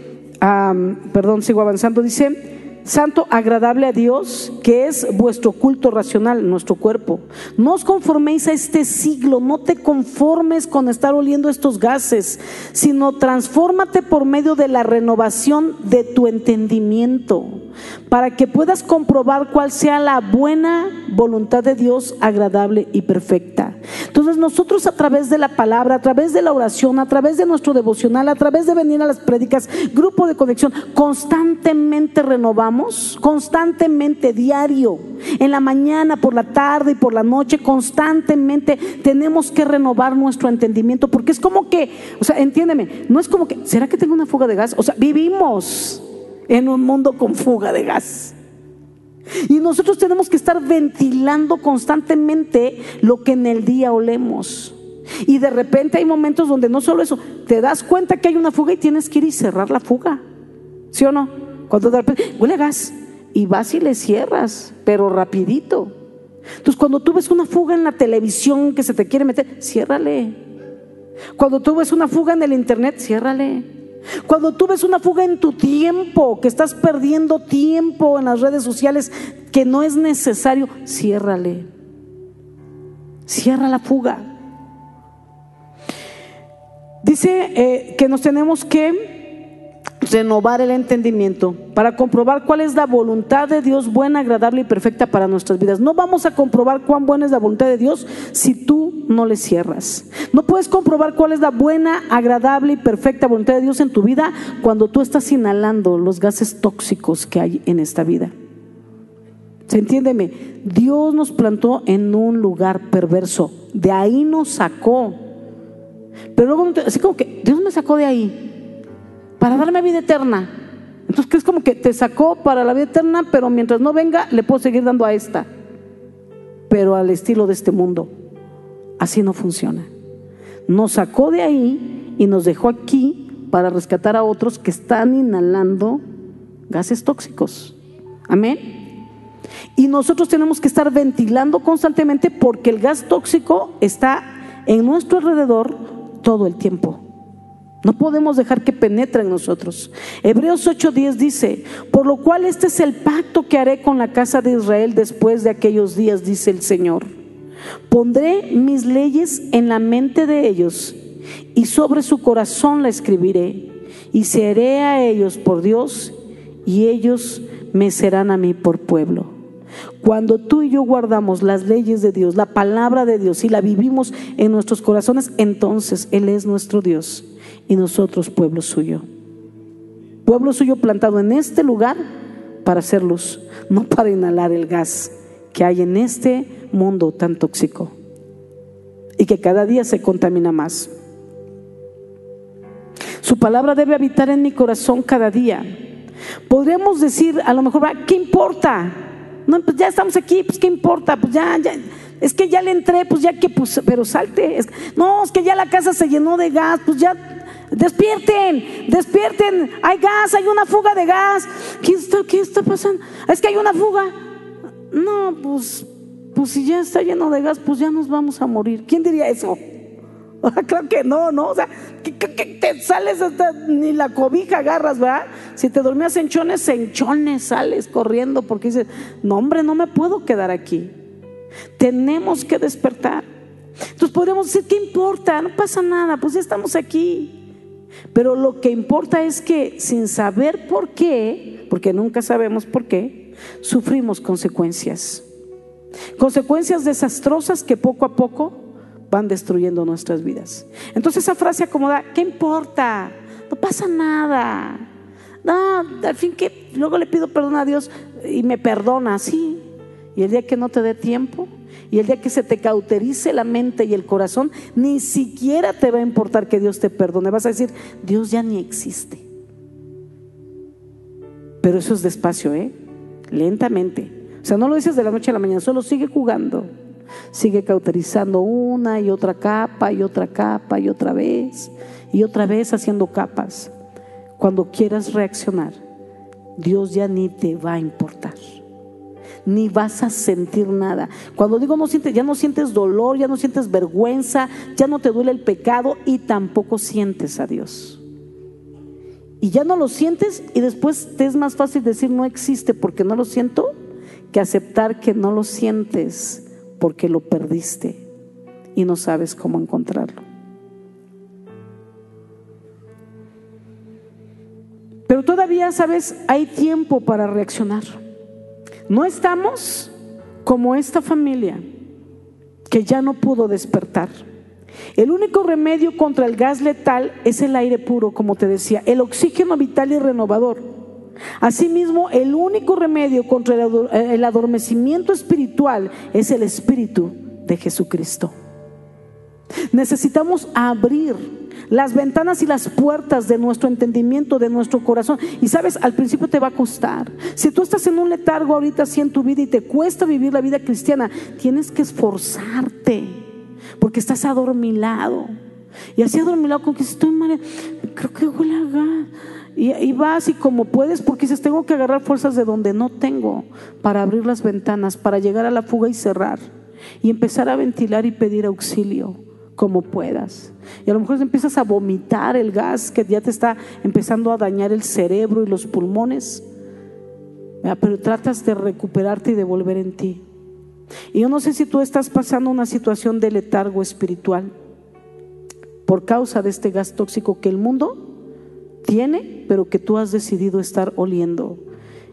perdón, sigo avanzando, dice, santo, agradable a Dios, que es vuestro culto racional, nuestro cuerpo. No os conforméis a este siglo, no te conformes con estar oliendo estos gases, sino transfórmate por medio de la renovación de tu entendimiento, para que puedas comprobar cuál sea la buena voluntad de Dios, agradable y perfecta. Entonces nosotros a través de la palabra, a través de la oración, a través de nuestro devocional, a través de venir a las prédicas, grupo de conexión, constantemente renovamos, constantemente, diario, en la mañana, por la tarde y por la noche, constantemente tenemos que renovar nuestro entendimiento, porque es como que, o sea, entiéndeme, no es como que, ¿será que tengo una fuga de gas? O sea, vivimos en un mundo con fuga de gas. Y nosotros tenemos que estar ventilando constantemente lo que en el día olemos. Y de repente hay momentos donde no solo eso, te das cuenta que hay una fuga y tienes que ir y cerrar la fuga. ¿Sí o no? Cuando de repente huele gas y vas y le cierras, pero rapidito. Entonces cuando tú ves una fuga en la televisión que se te quiere meter, ciérrale. Cuando tú ves una fuga en el internet, ciérrale. Cuando tú ves una fuga en tu tiempo, que estás perdiendo tiempo en las redes sociales, que no es necesario, ciérrale. Cierra la fuga. Dice eh, que nos tenemos que renovar el entendimiento para comprobar cuál es la voluntad de Dios buena, agradable y perfecta para nuestras vidas. No vamos a comprobar cuán buena es la voluntad de Dios si tú no le cierras. No puedes comprobar cuál es la buena, agradable y perfecta voluntad de Dios en tu vida cuando tú estás inhalando los gases tóxicos que hay en esta vida. ¿Se entiéndeme? Dios nos plantó en un lugar perverso. De ahí nos sacó. Pero luego, así como que Dios me sacó de ahí para darme vida eterna. Entonces, que es como que te sacó para la vida eterna, pero mientras no venga, le puedo seguir dando a esta. Pero al estilo de este mundo. Así no funciona. Nos sacó de ahí y nos dejó aquí para rescatar a otros que están inhalando gases tóxicos. Amén. Y nosotros tenemos que estar ventilando constantemente porque el gas tóxico está en nuestro alrededor todo el tiempo. No podemos dejar que penetre en nosotros. Hebreos 8:10 dice, por lo cual este es el pacto que haré con la casa de Israel después de aquellos días, dice el Señor. Pondré mis leyes en la mente de ellos y sobre su corazón la escribiré y seré a ellos por Dios y ellos me serán a mí por pueblo. Cuando tú y yo guardamos las leyes de Dios, la palabra de Dios y la vivimos en nuestros corazones, entonces Él es nuestro Dios y nosotros pueblo suyo. Pueblo suyo plantado en este lugar para hacer luz, no para inhalar el gas que hay en este mundo tan tóxico y que cada día se contamina más. Su palabra debe habitar en mi corazón cada día. Podríamos decir, a lo mejor, ¿qué importa? No, pues ya estamos aquí, pues ¿qué importa? Pues ya, ya, es que ya le entré, pues ya que, pues, pero salte. no, es que ya la casa se llenó de gas, pues ya Despierten, despierten, hay gas, hay una fuga de gas. ¿Qué está, qué está pasando? Es que hay una fuga. No, pues, pues si ya está lleno de gas, pues ya nos vamos a morir. ¿Quién diría eso? Claro que no, ¿no? O sea, que, te sales hasta ni la cobija agarras, ¿verdad? Si te dormías en chones, en chones sales corriendo porque dices, no hombre, no me puedo quedar aquí. Tenemos que despertar. Entonces podríamos decir, ¿qué importa? No pasa nada, pues ya estamos aquí. Pero lo que importa es que sin saber por qué, porque nunca sabemos por qué, sufrimos consecuencias. Consecuencias desastrosas que poco a poco van destruyendo nuestras vidas. Entonces esa frase acomoda, ¿qué importa? No pasa nada. No, al fin que luego le pido perdón a Dios y me perdona, sí. Y el día que no te dé tiempo, y el día que se te cauterice la mente y el corazón, ni siquiera te va a importar que Dios te perdone. Vas a decir, Dios ya ni existe. Pero eso es despacio, ¿eh? Lentamente. O sea, no lo dices de la noche a la mañana, solo sigue jugando. Sigue cauterizando una y otra capa y otra capa y otra vez y otra vez haciendo capas. Cuando quieras reaccionar, Dios ya ni te va a importar ni vas a sentir nada. Cuando digo no sientes, ya no sientes dolor, ya no sientes vergüenza, ya no te duele el pecado y tampoco sientes a Dios. Y ya no lo sientes y después te es más fácil decir no existe porque no lo siento que aceptar que no lo sientes porque lo perdiste y no sabes cómo encontrarlo. Pero todavía, sabes, hay tiempo para reaccionar. No estamos como esta familia que ya no pudo despertar. El único remedio contra el gas letal es el aire puro, como te decía, el oxígeno vital y renovador. Asimismo, el único remedio contra el adormecimiento espiritual es el Espíritu de Jesucristo. Necesitamos abrir las ventanas y las puertas de nuestro entendimiento, de nuestro corazón. Y sabes, al principio te va a costar. Si tú estás en un letargo ahorita así en tu vida y te cuesta vivir la vida cristiana, tienes que esforzarte porque estás adormilado. Y así adormilado como que estoy mal, creo que huele a gas. Y, vas y como puedes, porque dices, tengo que agarrar fuerzas de donde no tengo para abrir las ventanas, para llegar a la fuga y cerrar. Y empezar a ventilar y pedir auxilio como puedas. Y a lo mejor empiezas a vomitar el gas que ya te está empezando a dañar el cerebro y los pulmones. Pero tratas de recuperarte y de volver en ti. Y yo no sé si tú estás pasando una situación de letargo espiritual por causa de este gas tóxico que el mundo tiene, pero que tú has decidido estar oliendo,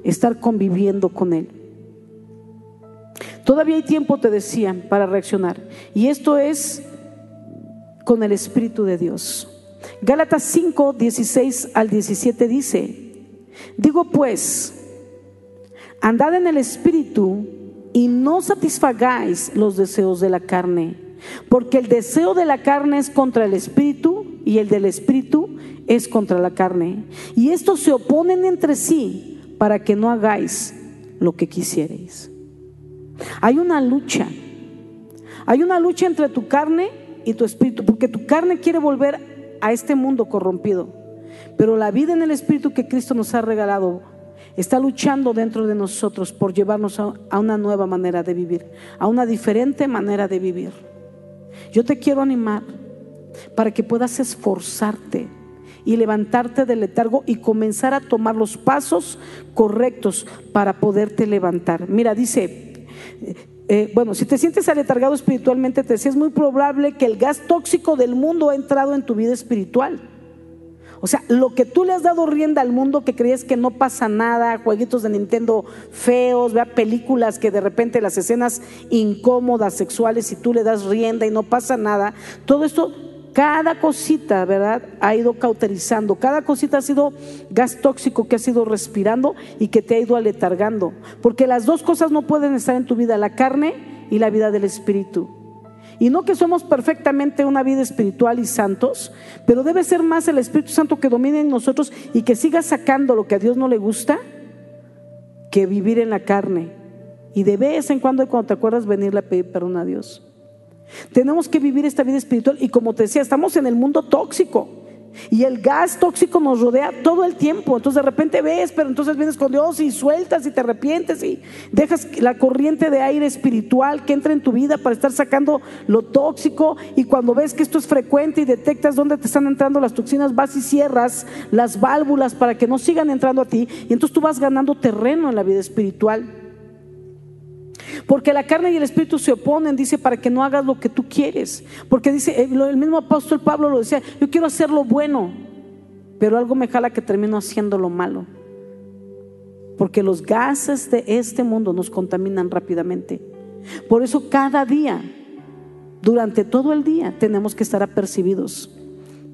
estar conviviendo con él. Todavía hay tiempo, te decía, para reaccionar. Y esto es con el Espíritu de Dios. Gálatas 5, 16 al 17 dice, digo pues, andad en el Espíritu y no satisfagáis los deseos de la carne, porque el deseo de la carne es contra el Espíritu y el del Espíritu es contra la carne. Y estos se oponen entre sí para que no hagáis lo que quisierais. Hay una lucha. Hay una lucha entre tu carne y tu espíritu, porque tu carne quiere volver a este mundo corrompido. Pero la vida en el espíritu que Cristo nos ha regalado está luchando dentro de nosotros por llevarnos a, una nueva manera de vivir, a una diferente manera de vivir. Yo te quiero animar para que puedas esforzarte y levantarte del letargo y comenzar a tomar los pasos correctos para poderte levantar. Mira, dice, eh, bueno, si te sientes aletargado espiritualmente, te decía, es muy probable que el gas tóxico del mundo ha entrado en tu vida espiritual. O sea, lo que tú le has dado rienda al mundo, que creías que no pasa nada, jueguitos de Nintendo feos, vea películas que de repente las escenas incómodas, sexuales, y tú le das rienda y no pasa nada, todo esto cada cosita, ¿verdad? Ha ido cauterizando. Cada cosita ha sido gas tóxico que has ido respirando y que te ha ido aletargando. Porque las dos cosas no pueden estar en tu vida, la carne y la vida del espíritu. Y no que somos perfectamente una vida espiritual y santos, pero debe ser más el Espíritu Santo que domine en nosotros y que siga sacando lo que a Dios no le gusta que vivir en la carne. Y de vez en cuando, cuando te acuerdas, venirle a pedir perdón a Dios. Tenemos que vivir esta vida espiritual y como te decía, estamos en el mundo tóxico. Y el gas tóxico nos rodea todo el tiempo. Entonces de repente ves, pero entonces vienes con Dios y sueltas y te arrepientes y dejas la corriente de aire espiritual que entra en tu vida para estar sacando lo tóxico. Y cuando ves que esto es frecuente y detectas dónde te están entrando las toxinas, vas y cierras las válvulas para que no sigan entrando a ti. Y entonces tú vas ganando terreno en la vida espiritual. Porque la carne y el espíritu se oponen, dice, para que no hagas lo que tú quieres. Porque dice, eh, el mismo apóstol Pablo lo decía, yo quiero hacer lo bueno, pero algo me jala que termino haciendo lo malo. Porque los gases de este mundo nos contaminan rápidamente. Por eso cada día, durante todo el día, tenemos que estar apercibidos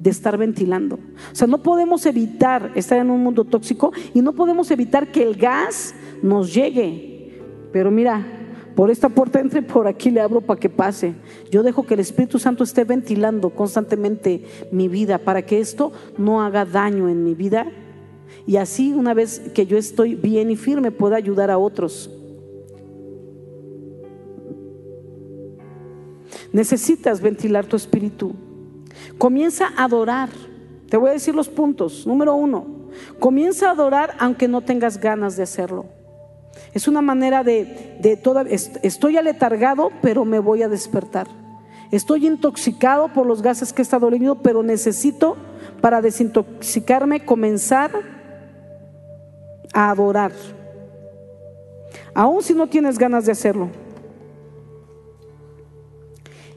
de estar ventilando. O sea, no podemos evitar estar en un mundo tóxico y no podemos evitar que el gas nos llegue. Pero mira, por esta puerta entre, por aquí le abro para que pase. Yo dejo que el Espíritu Santo esté ventilando constantemente mi vida para que esto no haga daño en mi vida. Y así una vez que yo estoy bien y firme pueda ayudar a otros. Necesitas ventilar tu espíritu. Comienza a adorar. Te voy a decir los puntos. Número uno, comienza a adorar aunque no tengas ganas de hacerlo. Es una manera de, de toda, estoy aletargado, pero me voy a despertar. Estoy intoxicado por los gases que he estado leyendo, pero necesito para desintoxicarme comenzar a adorar. Aún si no tienes ganas de hacerlo.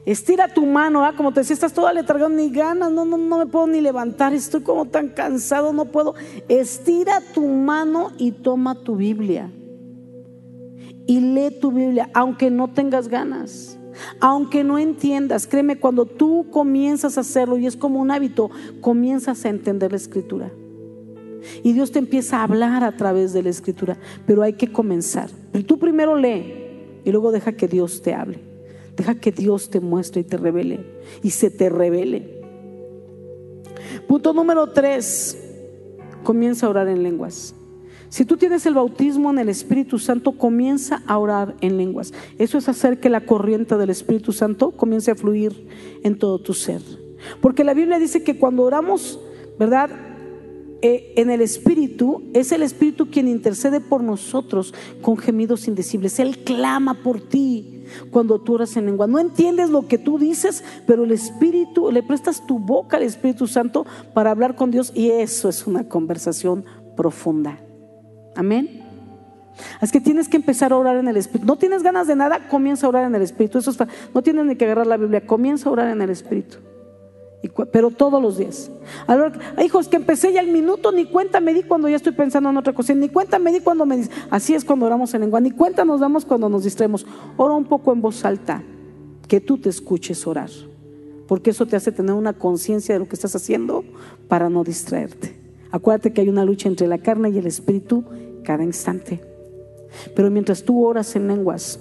Estira tu mano, ¿ah? como te decía, estás todo aletargado, ni ganas, no, no, no me puedo ni levantar, estoy como tan cansado, no puedo. Estira tu mano y toma tu Biblia y lee tu Biblia, aunque no tengas ganas, aunque no entiendas. Créeme, cuando tú comienzas a hacerlo y es como un hábito, comienzas a entender la escritura. Y Dios te empieza a hablar a través de la escritura, pero hay que comenzar. Tú primero lee y luego deja que Dios te hable. Deja que Dios te muestre y te revele y se te revele. Punto número tres, comienza a orar en lenguas. Si tú tienes el bautismo en el Espíritu Santo, comienza a orar en lenguas. Eso es hacer que la corriente del Espíritu Santo comience a fluir en todo tu ser. Porque la Biblia dice que cuando oramos, ¿verdad? Eh, en el Espíritu, es el Espíritu quien intercede por nosotros con gemidos indecibles. Él clama por ti cuando tú oras en lengua. No entiendes lo que tú dices, pero el Espíritu, le prestas tu boca al Espíritu Santo para hablar con Dios y eso es una conversación profunda. Amén. Es que tienes que empezar a orar en el Espíritu. No tienes ganas de nada, comienza a orar en el Espíritu. Eso no tienes ni que agarrar la Biblia, comienza a orar en el Espíritu. pero todos los días. hijos, que empecé ya el minuto, ni cuenta me di cuando ya estoy pensando en otra cosa, ni cuenta me di cuando me di. Así es cuando oramos en lengua, ni cuenta nos damos cuando nos distraemos. Ora un poco en voz alta, que tú te escuches orar, porque eso te hace tener una conciencia de lo que estás haciendo para no distraerte. Acuérdate que hay una lucha entre la carne y el espíritu cada instante. Pero mientras tú oras en lenguas,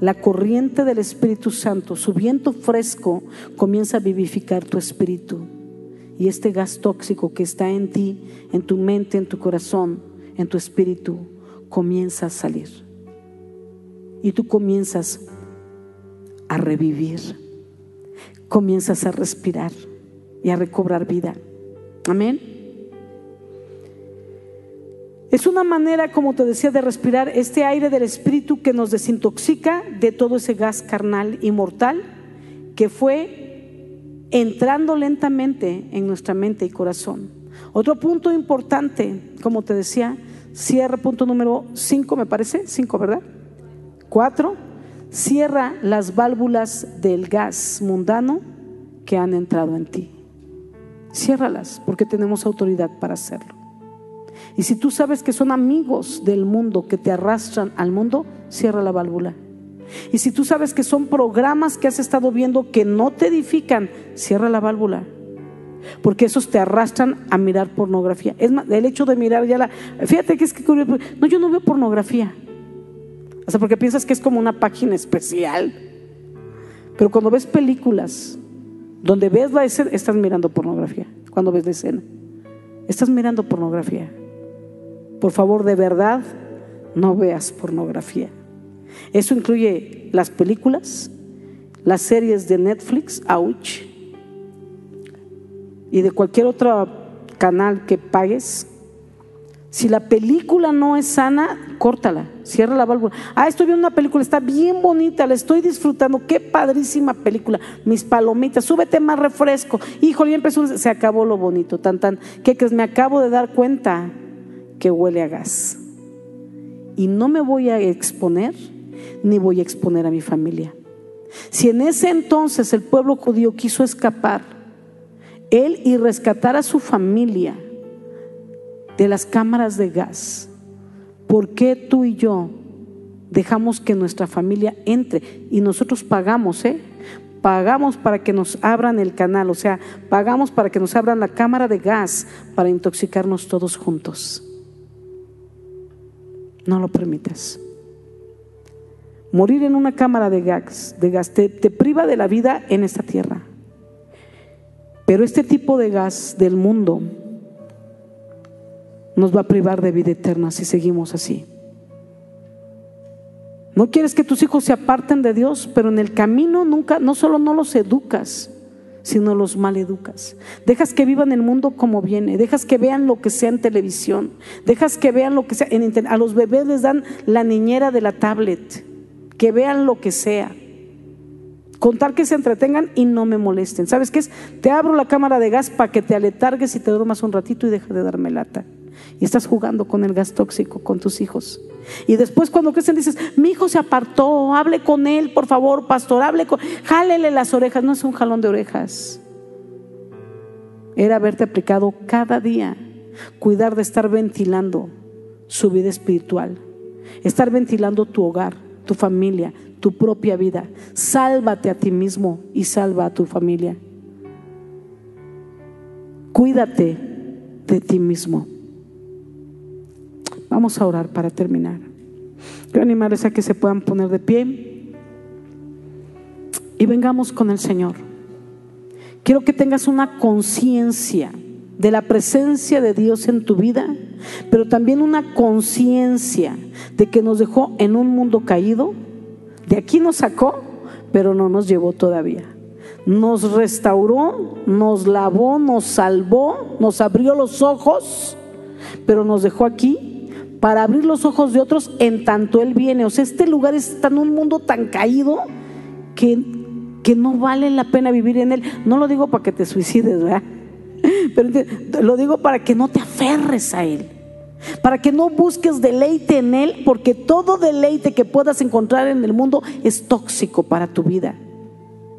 la corriente del Espíritu Santo, su viento fresco, comienza a vivificar tu espíritu. Y este gas tóxico que está en ti, en tu mente, en tu corazón, en tu espíritu, comienza a salir. Y tú comienzas a revivir, comienzas a respirar y a recobrar vida. Amén. Es una manera, como te decía, de respirar este aire del Espíritu que nos desintoxica de todo ese gas carnal y mortal que fue entrando lentamente en nuestra mente y corazón. Otro punto importante, como te decía, cierra punto número 5, me parece, 5, ¿verdad? 4, cierra las válvulas del gas mundano que han entrado en ti. Ciérralas porque tenemos autoridad para hacerlo. Y si tú sabes que son amigos del mundo que te arrastran al mundo, cierra la válvula. Y si tú sabes que son programas que has estado viendo que no te edifican, cierra la válvula. Porque esos te arrastran a mirar pornografía. Es más, el hecho de mirar ya la. Fíjate que es que curioso. No, yo no veo pornografía. O sea, porque piensas que es como una página especial. Pero cuando ves películas donde ves la escena, estás mirando pornografía. Cuando ves la escena, estás mirando pornografía. Por favor, de verdad, no veas pornografía. Eso incluye las películas, las series de Netflix, ouch, y de cualquier otro canal que pagues, si la película no es sana, córtala, cierra la válvula. Ah, estoy viendo una película, está bien bonita, la estoy disfrutando, qué padrísima película. Mis palomitas, súbete más refresco. Híjole, ya empezó, se acabó lo bonito, tan tan. ¿Qué crees? Me acabo de dar cuenta que huele a gas. Y no me voy a exponer, ni voy a exponer a mi familia. Si en ese entonces el pueblo judío quiso escapar, él y rescatar a su familia, de las cámaras de gas, ¿por qué tú y yo dejamos que nuestra familia entre? Y nosotros pagamos, ¿eh? Pagamos para que nos abran el canal, o sea, pagamos para que nos abran la cámara de gas para intoxicarnos todos juntos. No lo permitas. Morir en una cámara de gas, de gas te, te priva de la vida en esta tierra. Pero este tipo de gas del mundo nos va a privar de vida eterna si seguimos así. No quieres que tus hijos se aparten de Dios, pero en el camino nunca, no solo no los educas, sino los maleducas. Dejas que vivan el mundo como viene, dejas que vean lo que sea en televisión, dejas que vean lo que sea en internet. A los bebés les dan la niñera de la tablet, que vean lo que sea. Contar que se entretengan y no me molesten. ¿Sabes qué es? Te abro la cámara de gas para que te aletargues y te duermas un ratito y deja de darme lata y estás jugando con el gas tóxico con tus hijos. Y después cuando crecen dices, mi hijo se apartó, hable con él, por favor, pastor, hable con, jálele las orejas, no es un jalón de orejas. Era haberte aplicado cada día, cuidar de estar ventilando su vida espiritual, estar ventilando tu hogar, tu familia, tu propia vida. Sálvate a ti mismo y salva a tu familia. Cuídate de ti mismo. Vamos a orar para terminar. Quiero animarles a que se puedan poner de pie y vengamos con el Señor. Quiero que tengas una conciencia de la presencia de Dios en tu vida, pero también una conciencia de que nos dejó en un mundo caído. De aquí nos sacó, pero no nos llevó todavía. Nos restauró, nos lavó, nos salvó, nos abrió los ojos, pero nos dejó aquí para abrir los ojos de otros en tanto Él viene. O sea, este lugar está en un mundo tan caído que, que no vale la pena vivir en Él. No lo digo para que te suicides, ¿verdad? Pero lo digo para que no te aferres a Él. Para que no busques deleite en Él, porque todo deleite que puedas encontrar en el mundo es tóxico para tu vida.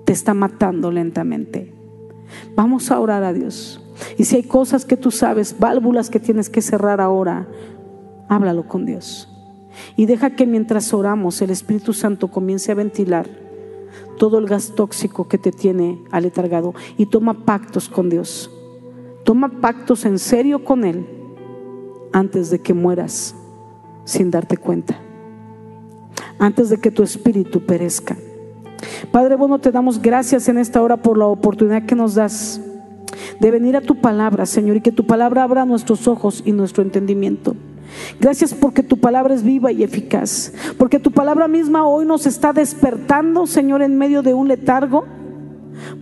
Te está matando lentamente. Vamos a orar a Dios. Y si hay cosas que tú sabes, válvulas que tienes que cerrar ahora, háblalo con Dios. Y deja que mientras oramos el Espíritu Santo comience a ventilar todo el gas tóxico que te tiene aletargado y toma pactos con Dios. Toma pactos en serio con Él antes de que mueras sin darte cuenta. Antes de que tu espíritu perezca. Padre bueno, te damos gracias en esta hora por la oportunidad que nos das de venir a tu palabra, Señor, y que tu palabra abra nuestros ojos y nuestro entendimiento. Gracias porque tu palabra es viva y eficaz. Porque tu palabra misma hoy nos está despertando, Señor, en medio de un letargo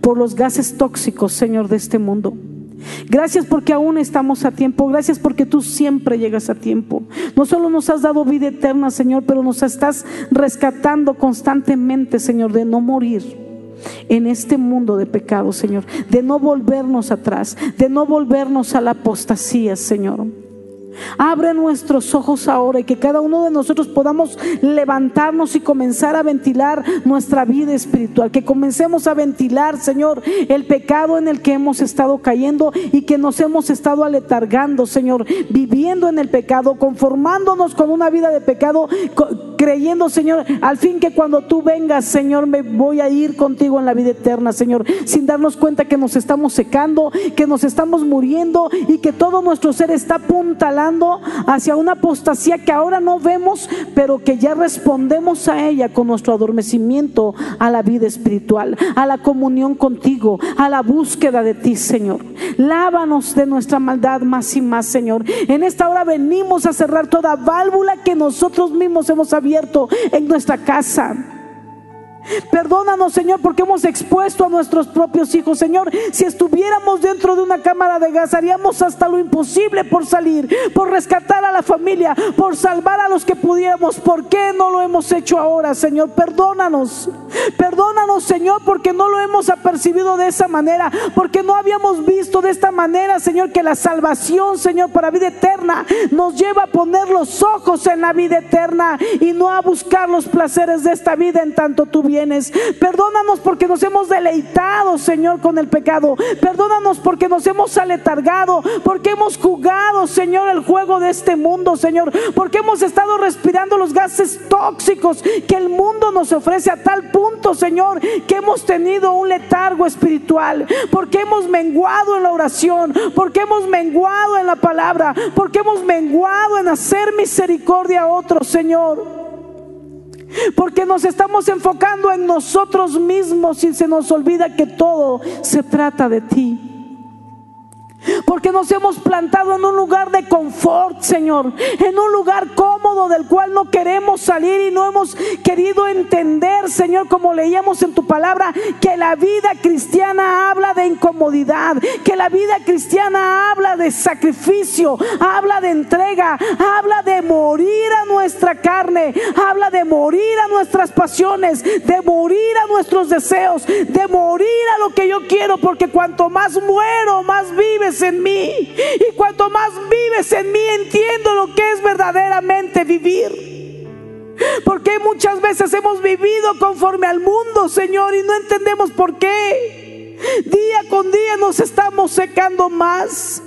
por los gases tóxicos, Señor, de este mundo. Gracias porque aún estamos a tiempo. Gracias porque tú siempre llegas a tiempo. No solo nos has dado vida eterna, Señor, pero nos estás rescatando constantemente, Señor, de no morir en este mundo de pecado, Señor. De no volvernos atrás, de no volvernos a la apostasía, Señor. Abre nuestros ojos ahora y que cada uno de nosotros podamos levantarnos y comenzar a ventilar nuestra vida espiritual. Que comencemos a ventilar, Señor, el pecado en el que hemos estado cayendo y que nos hemos estado aletargando, Señor, viviendo en el pecado, conformándonos con una vida de pecado, creyendo, Señor, al fin que cuando tú vengas, Señor, me voy a ir contigo en la vida eterna, Señor, sin darnos cuenta que nos estamos secando, que nos estamos muriendo y que todo nuestro ser está apuntalando hacia una apostasía que ahora no vemos, pero que ya respondemos a ella con nuestro adormecimiento a la vida espiritual, a la comunión contigo, a la búsqueda de ti, Señor. Lávanos de nuestra maldad más y más, Señor. En esta hora venimos a cerrar toda válvula que nosotros mismos hemos abierto en nuestra casa Perdónanos, Señor, porque hemos expuesto a nuestros propios hijos. Señor, si estuviéramos dentro de una cámara de gas, haríamos hasta lo imposible por salir, por rescatar a la familia, por salvar a los que pudiéramos. ¿Por qué no lo hemos hecho ahora, Señor? Perdónanos. Perdónanos, Señor, porque no lo hemos apercibido de esa manera, porque no habíamos visto de esta manera, Señor, que la salvación, Señor, para vida eterna nos lleva a poner los ojos en la vida eterna y no a buscar los placeres de esta vida en tanto tu Perdónanos porque nos hemos deleitado, Señor, con el pecado. Perdónanos porque nos hemos aletargado, porque hemos jugado, Señor, el juego de este mundo, Señor. Porque hemos estado respirando los gases tóxicos que el mundo nos ofrece a tal punto, Señor, que hemos tenido un letargo espiritual. Porque hemos menguado en la oración, porque hemos menguado en la palabra, porque hemos menguado en hacer misericordia a otros, Señor. Porque nos estamos enfocando en nosotros mismos y se nos olvida que todo se trata de ti. Porque nos hemos plantado en un lugar de confort, Señor. En un lugar cómodo del cual no queremos salir y no hemos querido entender, Señor, como leíamos en tu palabra, que la vida cristiana habla de incomodidad, que la vida cristiana habla de sacrificio, habla de entrega, habla de morir a nuestra carne, habla de morir a nuestras pasiones, de morir a nuestros deseos, de morir a lo que yo quiero, porque cuanto más muero, más vives mí. Y cuanto más vives en mí, entiendo lo que es verdaderamente vivir. Porque muchas veces hemos vivido conforme al mundo, Señor, y no entendemos por qué. Día con día nos estamos secando más.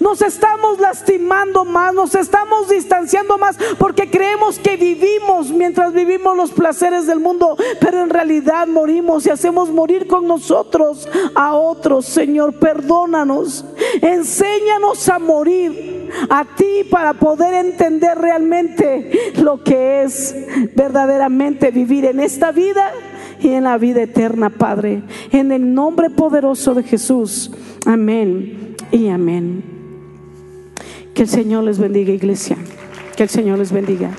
Nos estamos lastimando más, nos estamos distanciando más porque creemos que vivimos mientras vivimos los placeres del mundo, pero en realidad morimos y hacemos morir con nosotros a otros. Señor, perdónanos, enséñanos a morir a ti para poder entender realmente lo que es verdaderamente vivir en esta vida y en la vida eterna, Padre. En el nombre poderoso de Jesús. Amén y amén. Que el Señor les bendiga, iglesia. Que el Señor les bendiga.